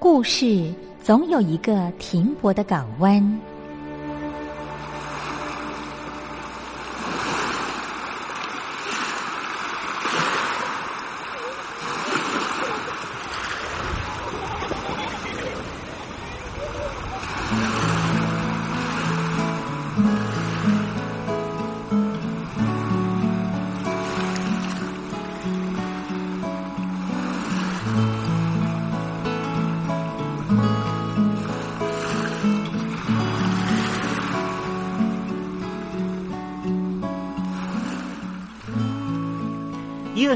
故事总有一个停泊的港湾。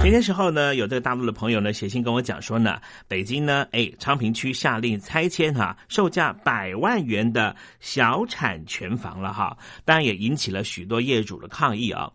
前些时候呢，有在大陆的朋友呢写信跟我讲说呢，北京呢，哎，昌平区下令拆迁哈，售价百万元的小产权房了哈，当然也引起了许多业主的抗议啊。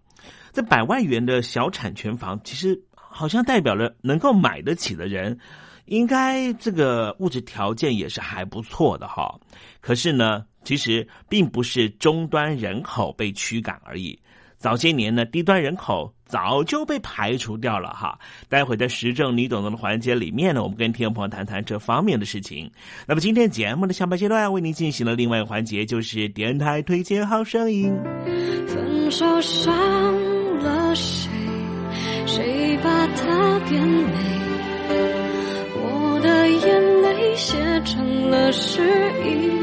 这百万元的小产权房，其实好像代表了能够买得起的人，应该这个物质条件也是还不错的哈。可是呢，其实并不是终端人口被驱赶而已。早些年呢，低端人口早就被排除掉了哈。待会在时政你懂得的环节里面呢，我们跟听众朋友谈谈这方面的事情。那么今天节目的下半阶段为您进行了另外一个环节，就是电台推荐好声音。分手伤了谁？谁把它变美？我的眼泪写成了诗，意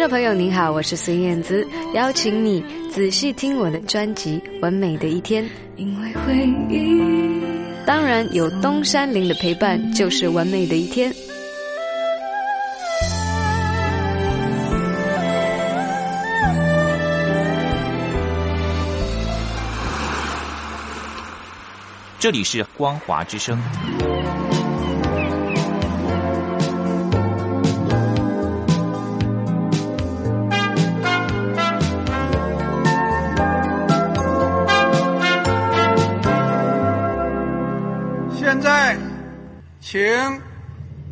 众朋友您好，我是孙燕姿，邀请你仔细听我的专辑《完美的一天》。因为回忆，当然有东山林的陪伴，就是完美的一天。这里是光华之声。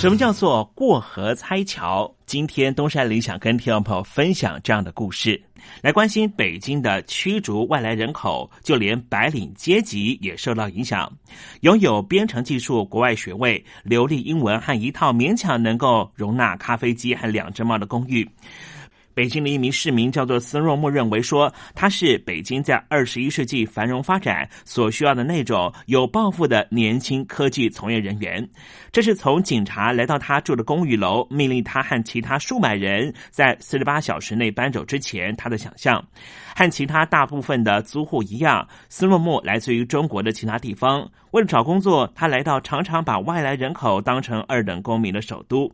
什么叫做过河拆桥？今天东山林想跟听众朋友分享这样的故事，来关心北京的驱逐外来人口，就连白领阶级也受到影响。拥有编程技术国外学位、流利英文和一套勉强能够容纳咖啡机和两只猫的公寓。北京的一名市民叫做斯若木认为说，他是北京在二十一世纪繁荣发展所需要的那种有抱负的年轻科技从业人员。这是从警察来到他住的公寓楼，命令他和其他数百人在四十八小时内搬走之前，他的想象。和其他大部分的租户一样，斯洛木来自于中国的其他地方。为了找工作，他来到常常把外来人口当成二等公民的首都。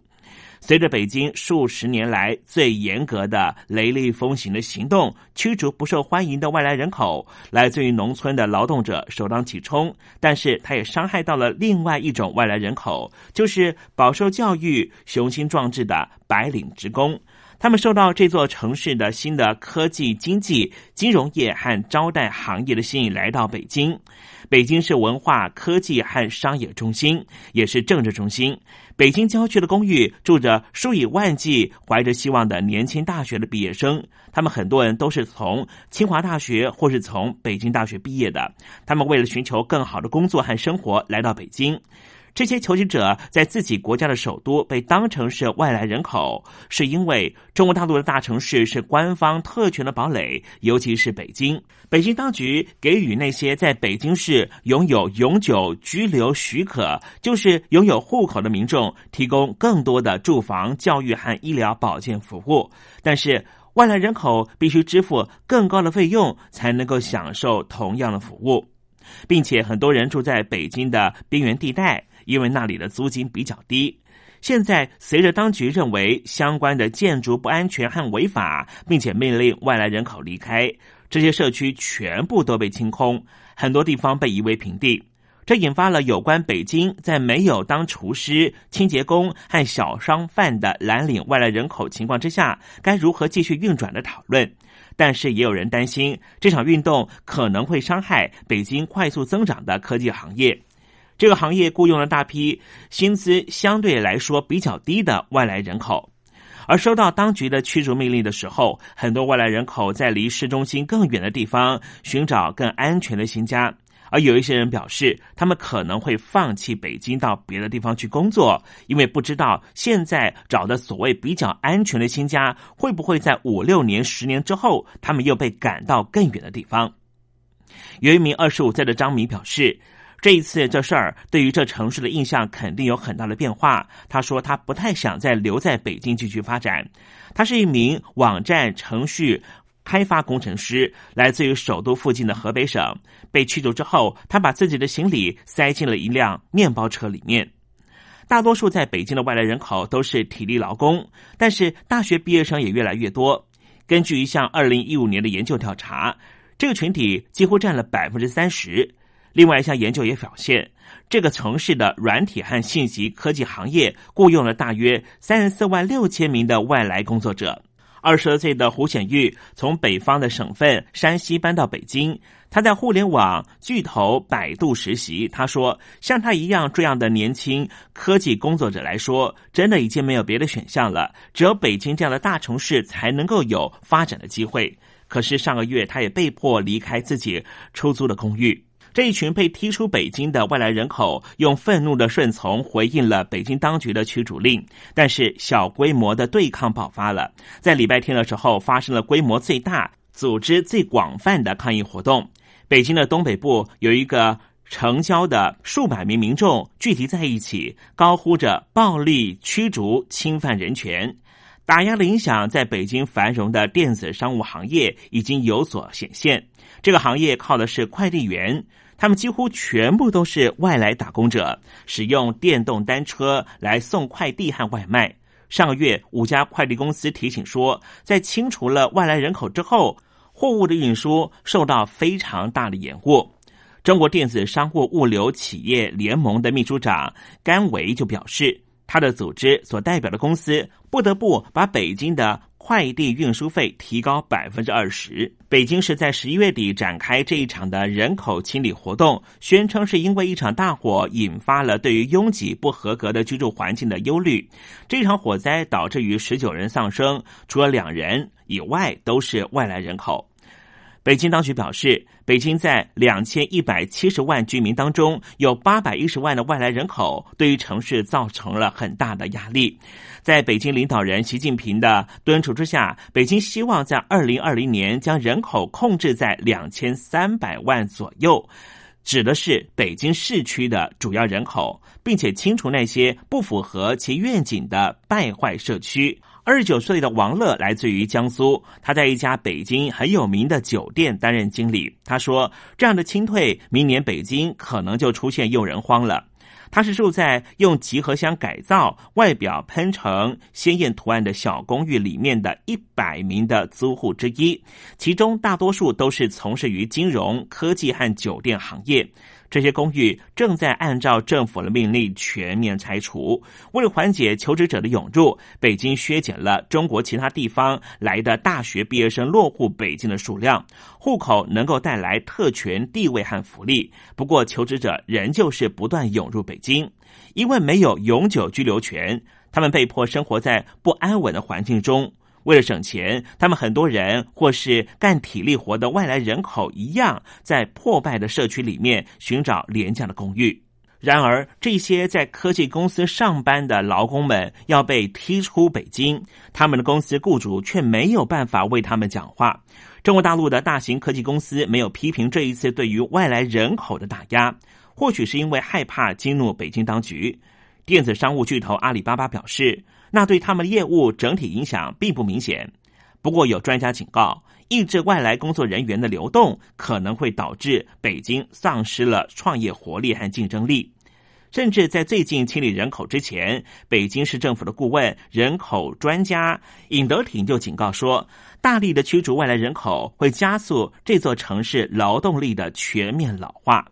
随着北京数十年来最严格的雷厉风行的行动，驱逐不受欢迎的外来人口，来自于农村的劳动者首当其冲。但是，他也伤害到了另外一种外来人口，就是饱受教育、雄心壮志的白领职工。他们受到这座城市的新的科技、经济、金融业和招待行业的吸引，来到北京。北京是文化、科技和商业中心，也是政治中心。北京郊区的公寓住着数以万计怀着希望的年轻大学的毕业生，他们很多人都是从清华大学或是从北京大学毕业的。他们为了寻求更好的工作和生活，来到北京。这些求职者在自己国家的首都被当成是外来人口，是因为中国大陆的大城市是官方特权的堡垒，尤其是北京。北京当局给予那些在北京市拥有永久居留许可，就是拥有户口的民众，提供更多的住房、教育和医疗保健服务。但是，外来人口必须支付更高的费用，才能够享受同样的服务，并且很多人住在北京的边缘地带。因为那里的租金比较低，现在随着当局认为相关的建筑不安全和违法，并且命令外来人口离开，这些社区全部都被清空，很多地方被夷为平地。这引发了有关北京在没有当厨师、清洁工和小商贩的蓝领外来人口情况之下，该如何继续运转的讨论。但是也有人担心，这场运动可能会伤害北京快速增长的科技行业。这个行业雇佣了大批薪资相对来说比较低的外来人口，而收到当局的驱逐命令的时候，很多外来人口在离市中心更远的地方寻找更安全的新家。而有一些人表示，他们可能会放弃北京到别的地方去工作，因为不知道现在找的所谓比较安全的新家，会不会在五六年、十年之后，他们又被赶到更远的地方。有一名二十五岁的张明表示。这一次这事儿对于这城市的印象肯定有很大的变化。他说他不太想再留在北京继续发展。他是一名网站程序开发工程师，来自于首都附近的河北省。被驱逐之后，他把自己的行李塞进了一辆面包车里面。大多数在北京的外来人口都是体力劳工，但是大学毕业生也越来越多。根据一项二零一五年的研究调查，这个群体几乎占了百分之三十。另外一项研究也表现，这个城市的软体和信息科技行业雇佣了大约三十四万六千名的外来工作者。二十岁的胡显玉从北方的省份山西搬到北京，他在互联网巨头百度实习。他说：“像他一样这样的年轻科技工作者来说，真的已经没有别的选项了，只有北京这样的大城市才能够有发展的机会。”可是上个月，他也被迫离开自己出租的公寓。这一群被踢出北京的外来人口，用愤怒的顺从回应了北京当局的驱逐令。但是，小规模的对抗爆发了，在礼拜天的时候，发生了规模最大、组织最广泛的抗议活动。北京的东北部有一个城郊的数百名民众聚集在一起，高呼着“暴力驱逐、侵犯人权”。打压的影响在北京繁荣的电子商务行业已经有所显现。这个行业靠的是快递员。他们几乎全部都是外来打工者，使用电动单车来送快递和外卖。上个月，五家快递公司提醒说，在清除了外来人口之后，货物的运输受到非常大的延误。中国电子商务物流企业联盟的秘书长甘维就表示，他的组织所代表的公司不得不把北京的。快递运输费提高百分之二十。北京市在十一月底展开这一场的人口清理活动，宣称是因为一场大火引发了对于拥挤不合格的居住环境的忧虑。这场火灾导致于十九人丧生，除了两人以外都是外来人口。北京当局表示，北京在两千一百七十万居民当中，有八百一十万的外来人口，对于城市造成了很大的压力。在北京领导人习近平的敦促之下，北京希望在二零二零年将人口控制在两千三百万左右，指的是北京市区的主要人口，并且清除那些不符合其愿景的败坏社区。二十九岁的王乐来自于江苏，他在一家北京很有名的酒店担任经理。他说：“这样的清退，明年北京可能就出现用人荒了。”他是住在用集合箱改造、外表喷成鲜艳图案的小公寓里面的一百名的租户之一，其中大多数都是从事于金融科技和酒店行业。这些公寓正在按照政府的命令全面拆除。为了缓解求职者的涌入，北京削减了中国其他地方来的大学毕业生落户北京的数量。户口能够带来特权地位和福利，不过求职者仍旧是不断涌入北京，因为没有永久居留权，他们被迫生活在不安稳的环境中。为了省钱，他们很多人或是干体力活的外来人口一样，在破败的社区里面寻找廉价的公寓。然而，这些在科技公司上班的劳工们要被踢出北京，他们的公司雇主却没有办法为他们讲话。中国大陆的大型科技公司没有批评这一次对于外来人口的打压，或许是因为害怕激怒北京当局。电子商务巨头阿里巴巴表示。那对他们的业务整体影响并不明显。不过，有专家警告，抑制外来工作人员的流动可能会导致北京丧失了创业活力和竞争力。甚至在最近清理人口之前，北京市政府的顾问、人口专家尹德挺就警告说，大力的驱逐外来人口会加速这座城市劳动力的全面老化。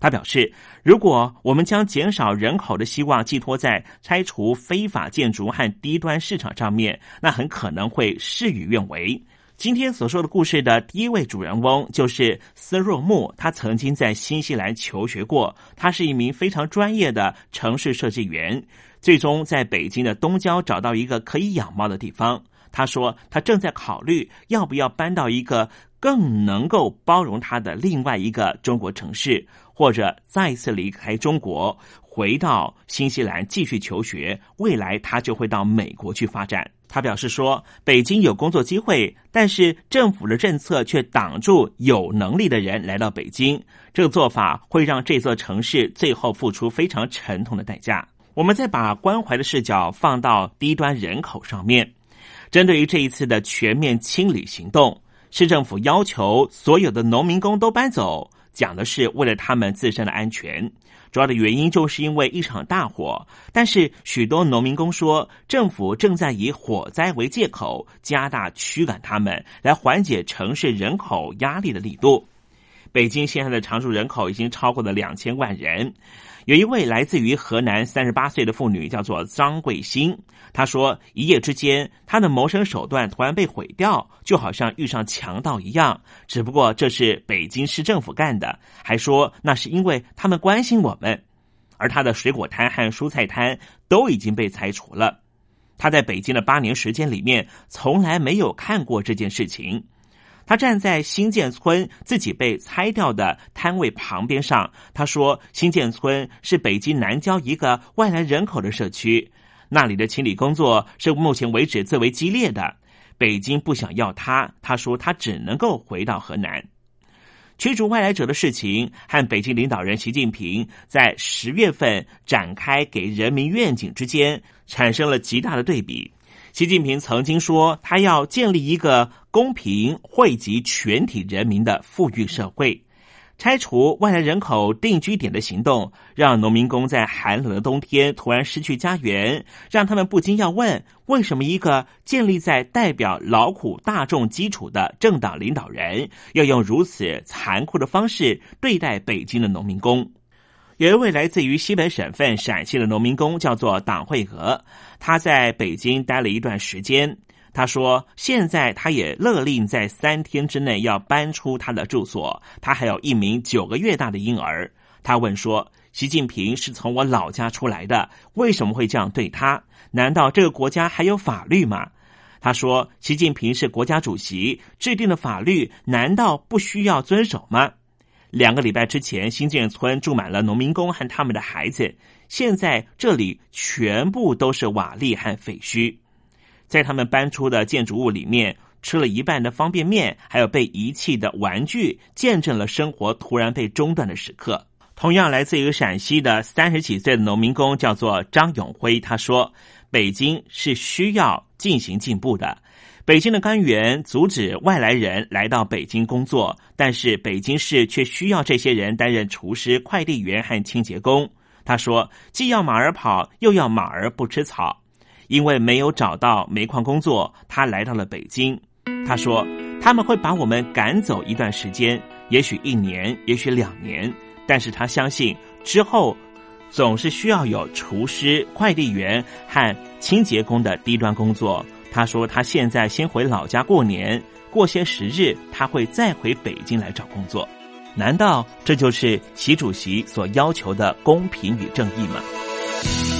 他表示，如果我们将减少人口的希望寄托在拆除非法建筑和低端市场上面，那很可能会事与愿违。今天所说的故事的第一位主人翁就是斯若木，他曾经在新西兰求学过，他是一名非常专业的城市设计员，最终在北京的东郊找到一个可以养猫的地方。他说，他正在考虑要不要搬到一个更能够包容他的另外一个中国城市。或者再次离开中国，回到新西兰继续求学，未来他就会到美国去发展。他表示说，北京有工作机会，但是政府的政策却挡住有能力的人来到北京。这个做法会让这座城市最后付出非常沉痛的代价。我们再把关怀的视角放到低端人口上面，针对于这一次的全面清理行动，市政府要求所有的农民工都搬走。讲的是为了他们自身的安全，主要的原因就是因为一场大火。但是许多农民工说，政府正在以火灾为借口，加大驱赶他们，来缓解城市人口压力的力度。北京现在的常住人口已经超过了两千万人。有一位来自于河南三十八岁的妇女，叫做张桂新。她说，一夜之间，她的谋生手段突然被毁掉，就好像遇上强盗一样。只不过这是北京市政府干的，还说那是因为他们关心我们。而她的水果摊和蔬菜摊都已经被拆除了。她在北京的八年时间里面，从来没有看过这件事情。他站在新建村自己被拆掉的摊位旁边上，他说：“新建村是北京南郊一个外来人口的社区，那里的清理工作是目前为止最为激烈的。北京不想要他，他说他只能够回到河南。驱逐外来者的事情和北京领导人习近平在十月份展开给人民愿景之间产生了极大的对比。”习近平曾经说，他要建立一个公平、惠及全体人民的富裕社会。拆除外来人口定居点的行动，让农民工在寒冷的冬天突然失去家园，让他们不禁要问：为什么一个建立在代表劳苦大众基础的政党领导人，要用如此残酷的方式对待北京的农民工？有一位来自于西北省份陕西的农民工，叫做党慧娥。他在北京待了一段时间。他说：“现在他也勒令在三天之内要搬出他的住所。他还有一名九个月大的婴儿。”他问说：“习近平是从我老家出来的，为什么会这样对他？难道这个国家还有法律吗？”他说：“习近平是国家主席，制定的法律难道不需要遵守吗？”两个礼拜之前，新建村住满了农民工和他们的孩子，现在这里全部都是瓦砾和废墟。在他们搬出的建筑物里面，吃了一半的方便面，还有被遗弃的玩具，见证了生活突然被中断的时刻。同样来自于陕西的三十几岁的农民工叫做张永辉，他说：“北京是需要进行进步的。北京的官员阻止外来人来到北京工作，但是北京市却需要这些人担任厨师、快递员和清洁工。”他说：“既要马儿跑，又要马儿不吃草。因为没有找到煤矿工作，他来到了北京。他说：他们会把我们赶走一段时间，也许一年，也许两年。”但是他相信之后总是需要有厨师、快递员和清洁工的低端工作。他说他现在先回老家过年，过些时日他会再回北京来找工作。难道这就是习主席所要求的公平与正义吗？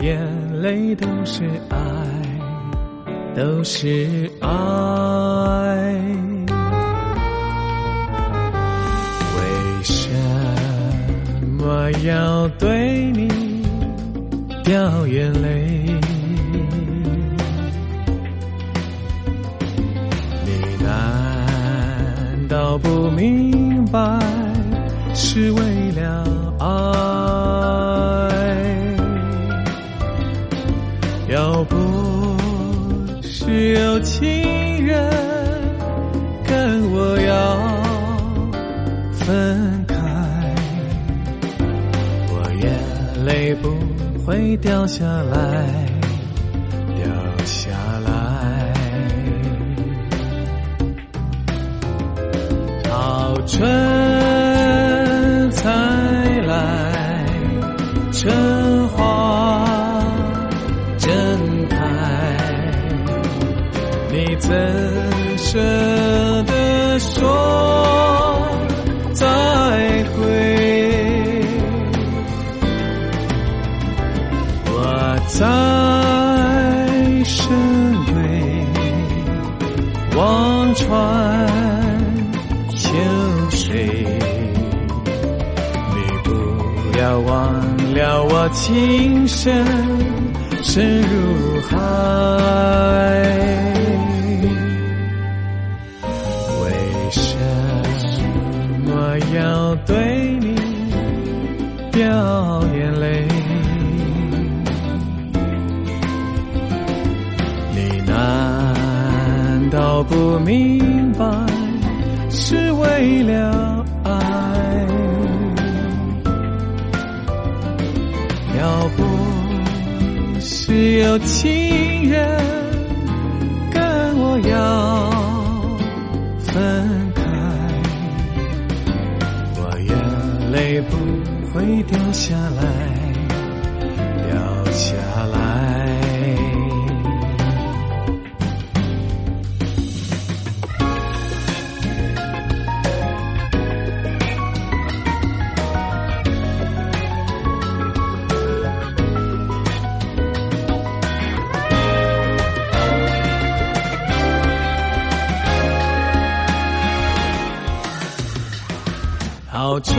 眼泪都是爱都是爱为什么要对你掉眼泪？你难道不明白是为了爱？会掉下来，情深深如海。为什么要对你掉眼泪？你难道不明白是为了只有情人跟我要分开，我眼泪不会掉下来，春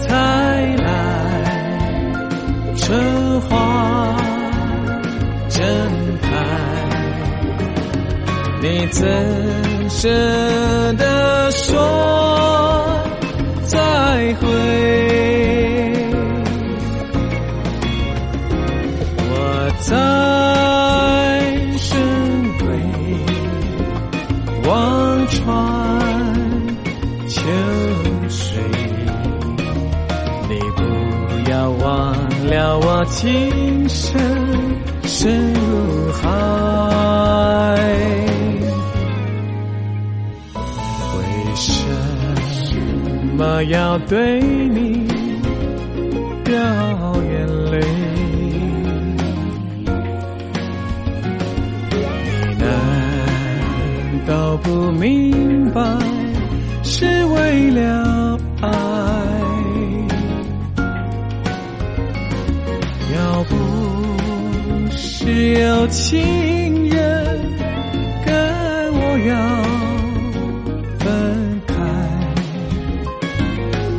才来，春花正开，你怎舍得说再会？我在深闺望穿。我情深深如海。为什么要对你掉眼泪？你难道不明白？是为了有情人跟我要分开，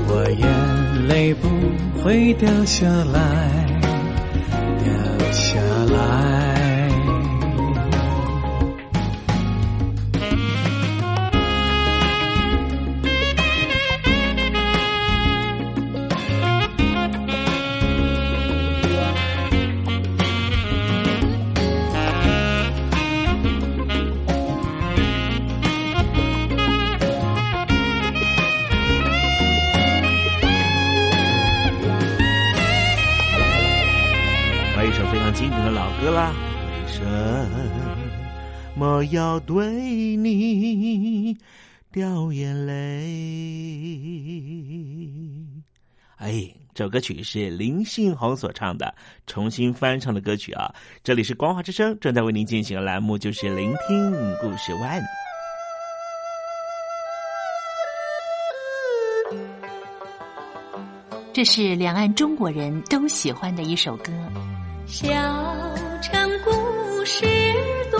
我眼泪不会掉下来，掉眼泪？哎，这首歌曲是林信宏所唱的，重新翻唱的歌曲啊。这里是光华之声，正在为您进行的栏目就是聆听故事湾。这是两岸中国人都喜欢的一首歌。小城故事多，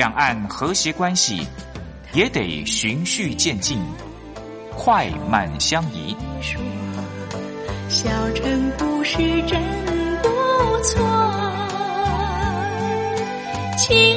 两岸和谐关系也得循序渐进，快慢相宜。说小城故事真不错，情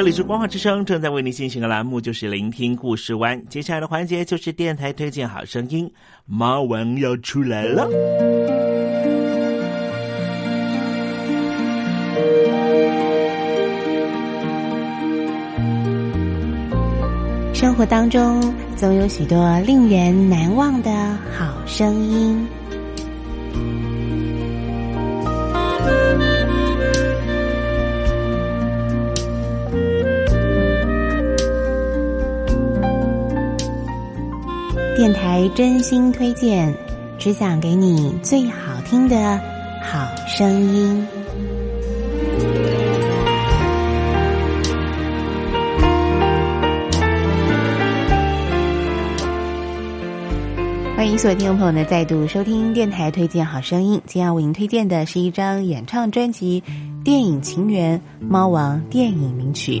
这里是光华之声，正在为您进行的栏目就是聆听故事湾。接下来的环节就是电台推荐好声音，猫王要出来了。生活当中总有许多令人难忘的好声音。电台真心推荐，只想给你最好听的好声音。欢迎所有听众朋友呢再度收听电台推荐好声音。今天要为您推荐的是一张演唱专辑《电影情缘》猫王电影名曲。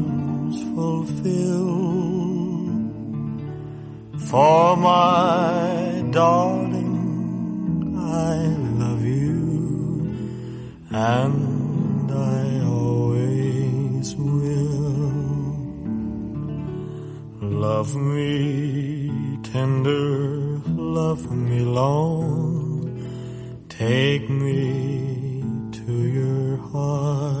fulfill. For my darling, I love you, and I always will. Love me tender, love me long, take me to your heart.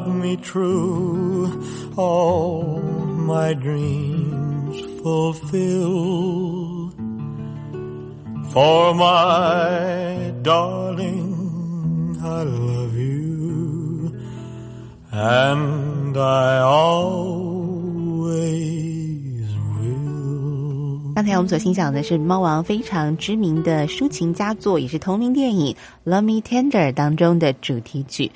love me true, all my dreams fulfill. For my darling, I love you, and I always will. 刚才我们所欣赏的是猫王非常知名的抒情佳作，也是同名电影《Love Me Tender》当中的主题曲。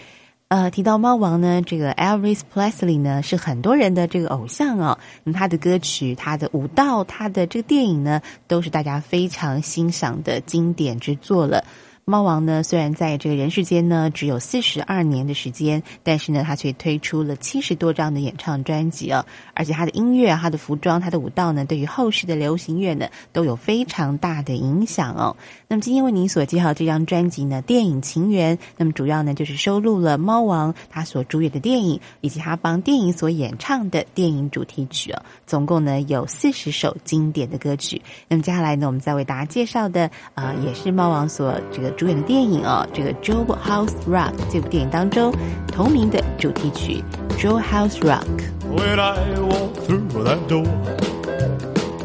呃，提到猫王呢，这个 Elvis Presley 呢是很多人的这个偶像啊。那他的歌曲、他的舞蹈、他的这个电影呢，都是大家非常欣赏的经典之作了。猫王呢，虽然在这个人世间呢只有四十二年的时间，但是呢，他却推出了七十多张的演唱专辑哦。而且他的音乐、他的服装、他的舞蹈呢，对于后世的流行乐呢，都有非常大的影响哦。那么今天为您所介绍这张专辑呢，《电影情缘》，那么主要呢就是收录了猫王他所主演的电影，以及他帮电影所演唱的电影主题曲哦。总共呢有四十首经典的歌曲。那么接下来呢，我们再为大家介绍的啊、也是猫王所这个主演的电影哦，这个《Joe House Rock》这部电影当中同名的主题曲《Joe House Rock》。When I walk through that door,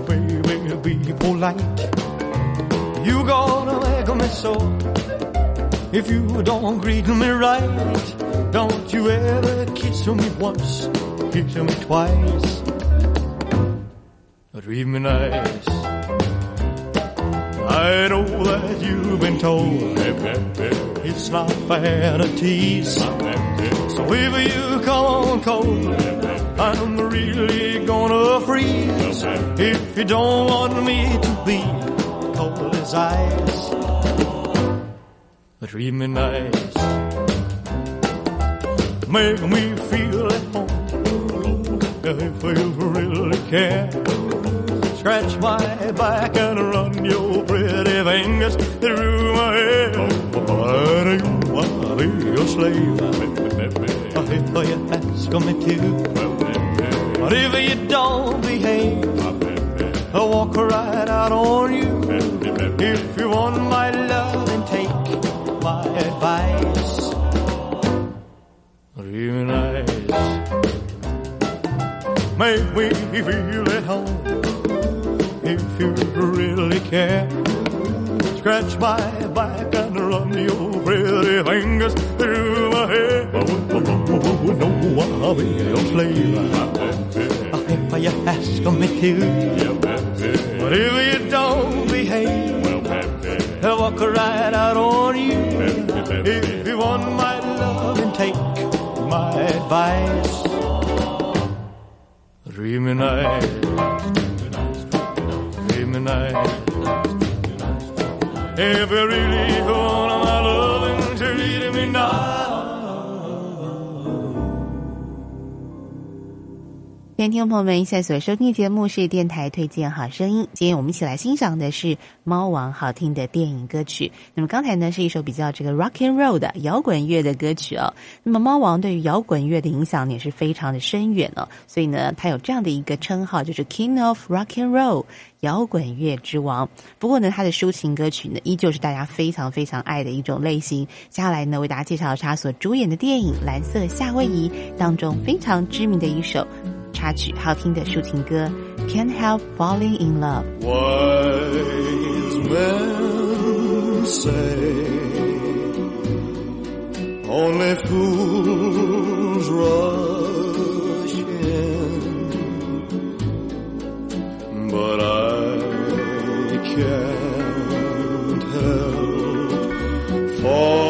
baby, be polite. You gonna make me so. If you don't greet me right, don't you ever kiss me once, kiss me twice. Treat me nice. I know that you've been told it's not fair to tease. So if you come on cold, I'm really gonna freeze. If you don't want me to be cold as ice, treat me nice. Make me feel at home if you really care. Scratch my back and run your pretty fingers through my hair. But you wanna be your slave if you ask me to. But if you don't behave, I'll walk right out on you. If you want my love and take my advice, real nice. Make me feel at home if you really care. Scratch my back and run your pretty fingers through my hair. No, I'll be your slave if you ask me to. But if you don't behave, I'll walk right out on you. If you want my love and take my advice, treat me tonight. If you really gonna my loving, treat me nice. 各位听众朋友们，现在所收听的节目是电台推荐好声音。今天我们一起来欣赏的是猫王好听的电影歌曲。那么刚才呢是一首比较这个 rock and roll 的摇滚乐的歌曲哦。那么猫王对于摇滚乐的影响也是非常的深远哦，所以呢他有这样的一个称号，就是 King of Rock and Roll。摇滚乐之王。不过呢，他的抒情歌曲呢，依旧是大家非常非常爱的一种类型。接下来呢，为大家介绍他所主演的电影《蓝色夏威夷》当中非常知名的一首插曲，好听的抒情歌《Can't Help Falling in Love》。 Wise men say only fools rush in, but I can't help falling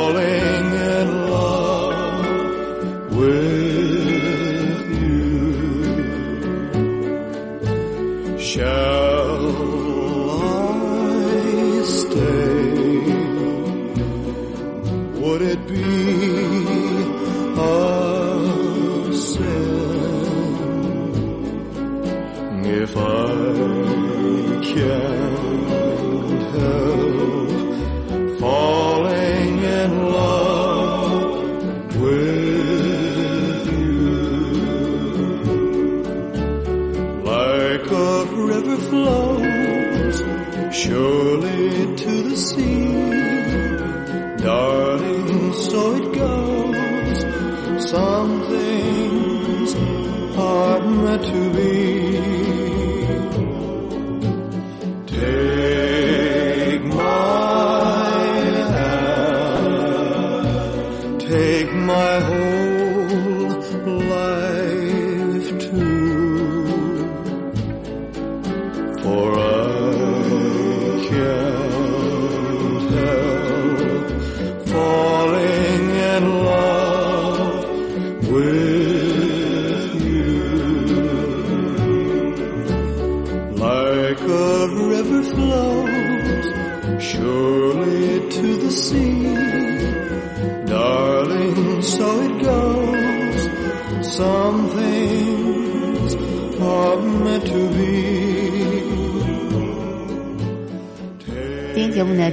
Shall I stay? Would it be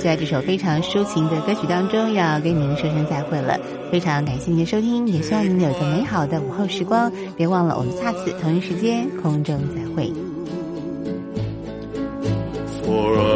在这首非常抒情的歌曲当中，要跟您说声再会了。非常感谢您的收听，也希望您有一个美好的午后时光。别忘了，我们下次同一时间空中再会。For a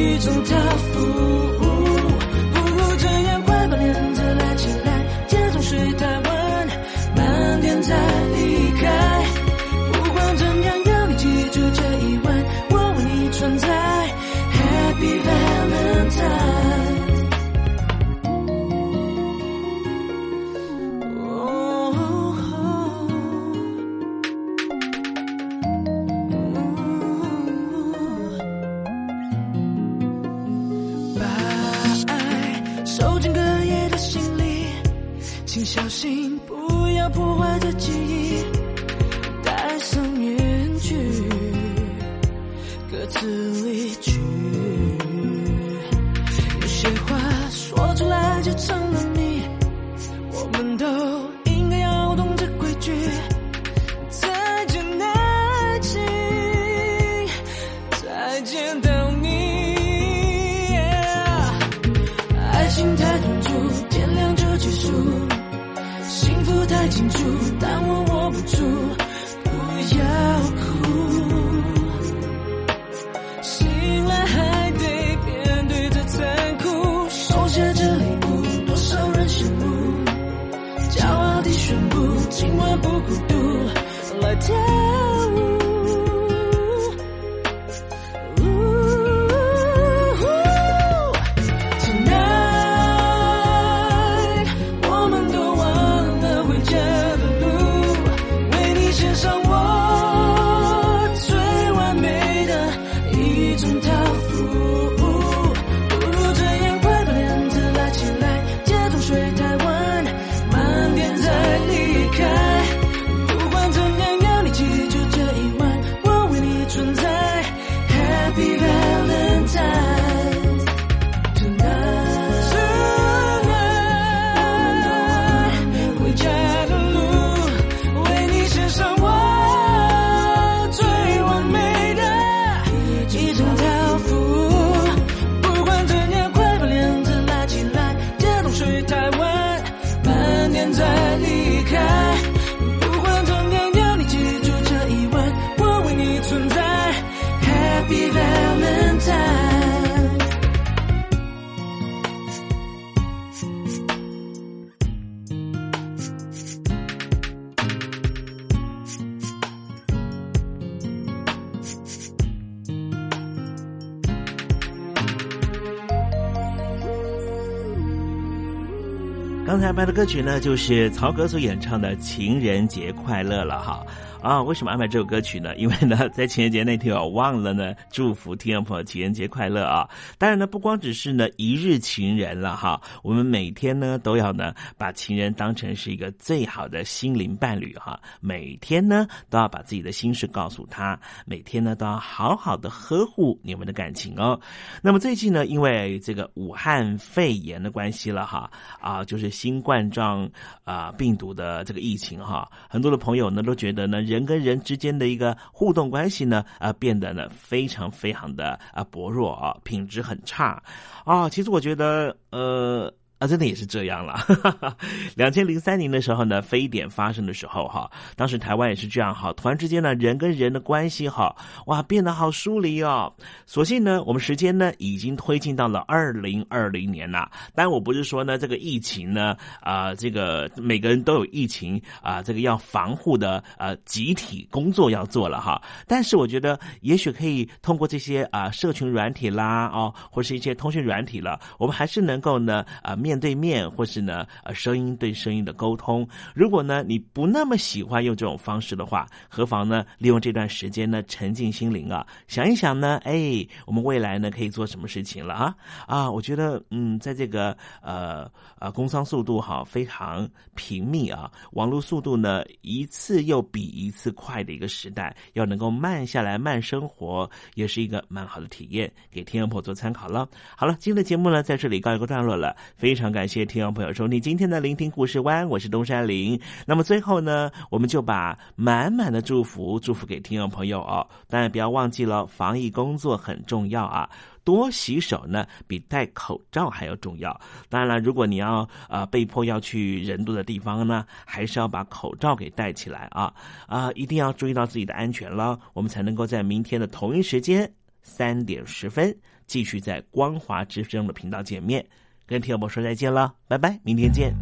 一种踏负下面的歌曲呢，就是曹格所演唱的《情人节快乐》了哈。啊，为什么安排这首歌曲呢？因为呢，在情人节那天我忘了呢，祝福听众朋友情人节快乐啊！当然呢，不光只是呢一日情人了哈，我们每天呢都要呢把情人当成是一个最好的心灵伴侣哈，每天呢都要把自己的心事告诉他，每天呢都要好好的呵护你们的感情哦。那么最近呢，因为这个武汉肺炎的关系了哈，啊，就是新冠状啊病毒的这个疫情哈，很多的朋友呢都觉得呢。人跟人之间的一个互动关系呢，啊，变得呢非常非常的啊薄弱啊，品质很差啊。其实我觉得，呃。啊，真的也是这样了。两千零三年的时候呢，非典发生的时候哈，当时台湾也是这样哈，突然之间呢，人跟人的关系哈，哇，变得好疏离哦。所幸呢，我们时间呢已经推进到了二零二零年了。但我不是说呢，这个疫情呢，啊，这个每个人都有疫情啊，这个要防护的呃集体工作要做了哈。但是我觉得，也许可以通过这些啊社群软体啦，哦，或是一些通讯软体了，我们还是能够呢啊面。面对面，或是呢，呃，声音对声音的沟通。如果呢，你不那么喜欢用这种方式的话，何妨呢？利用这段时间呢，沉浸心灵啊，想一想呢，哎，我们未来呢可以做什么事情了啊？啊，我觉得，嗯，在这个呃呃，工商速度哈非常频密啊，网络速度呢一次又比一次快的一个时代，要能够慢下来，慢生活，也是一个蛮好的体验，给听众朋友做参考了。好了，今天的节目呢，在这里告一个段落了，非常。非常感谢听众朋友收听今天的聆听故事湾，我是东山林。那么最后呢，我们就把满满的祝福祝福给听众朋友哦。当然不要忘记了，防疫工作很重要啊，多洗手呢，比戴口罩还要重要。当然了，如果你要呃被迫要去人多的地方呢，还是要把口罩给戴起来啊啊，一定要注意到自己的安全了，我们才能够在明天的同一时间三点十分继续在光华之声的频道见面。跟听友们说再见了，拜拜，明天见。